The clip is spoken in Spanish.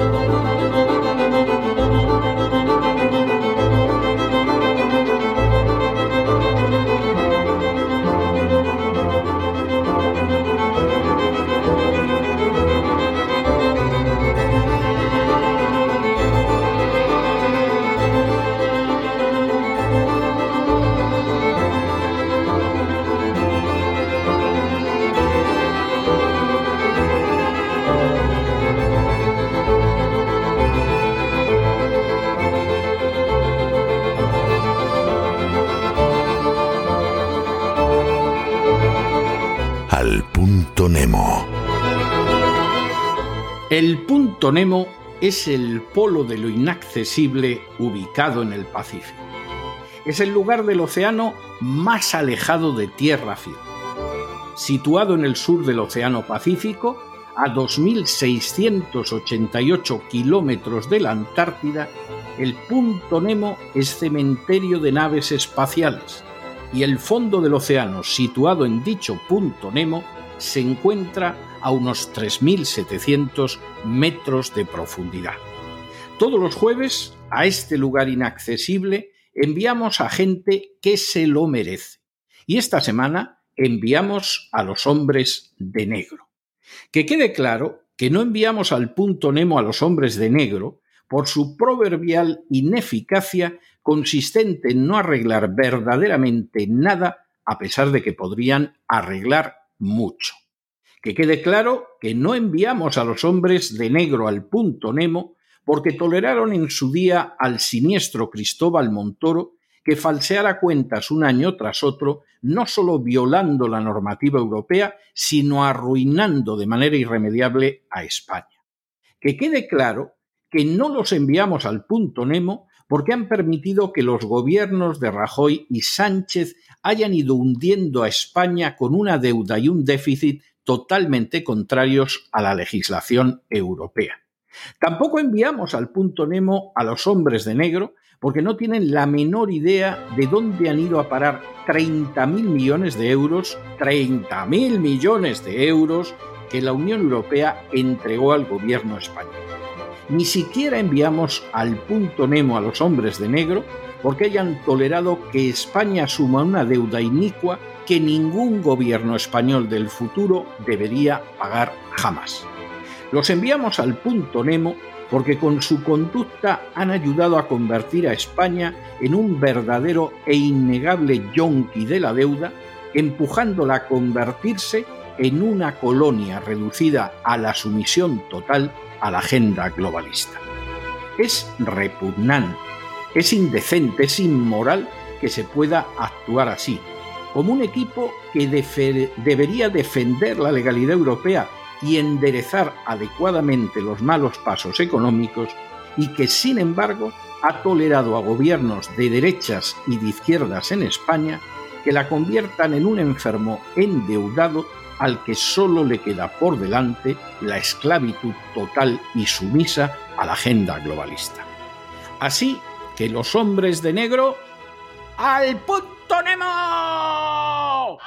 Música El punto Nemo es el polo de lo inaccesible ubicado en el Pacífico. Es el lugar del océano más alejado de tierra firme. Situado en el sur del Océano Pacífico, a 2.688 kilómetros de la Antártida, el punto Nemo es cementerio de naves espaciales y el fondo del océano situado en dicho punto Nemo se encuentra a unos 3.700 metros de profundidad. Todos los jueves, a este lugar inaccesible, enviamos a gente que se lo merece. Y esta semana enviamos a los hombres de negro. Que quede claro que no enviamos al punto Nemo a los hombres de negro por su proverbial ineficacia consistente en no arreglar verdaderamente nada a pesar de que podrían arreglar mucho. Que quede claro que no enviamos a los hombres de negro al punto Nemo porque toleraron en su día al siniestro Cristóbal Montoro que falseara cuentas un año tras otro, no solo violando la normativa europea, sino arruinando de manera irremediable a España. Que quede claro que no los enviamos al punto Nemo porque han permitido que los gobiernos de Rajoy y Sánchez hayan ido hundiendo a España con una deuda y un déficit totalmente contrarios a la legislación europea. Tampoco enviamos al punto Nemo a los hombres de negro porque no tienen la menor idea de dónde han ido a parar 30.000 millones de euros, 30.000 millones de euros que la Unión Europea entregó al gobierno español. Ni siquiera enviamos al punto Nemo a los hombres de negro porque hayan tolerado que España asuma una deuda inicua que ningún gobierno español del futuro debería pagar jamás. Los enviamos al punto Nemo porque con su conducta han ayudado a convertir a España en un verdadero e innegable yonki de la deuda, empujándola a convertirse en una colonia reducida a la sumisión total a la agenda globalista. Es repugnante, es indecente, es inmoral que se pueda actuar así, como un equipo que debería defender la legalidad europea y enderezar adecuadamente los malos pasos económicos y que, sin embargo, ha tolerado a gobiernos de derechas y de izquierdas en España que la conviertan en un enfermo endeudado al que solo le queda por delante la esclavitud total y sumisa a la agenda globalista. Así que los hombres de negro al punto Nemo.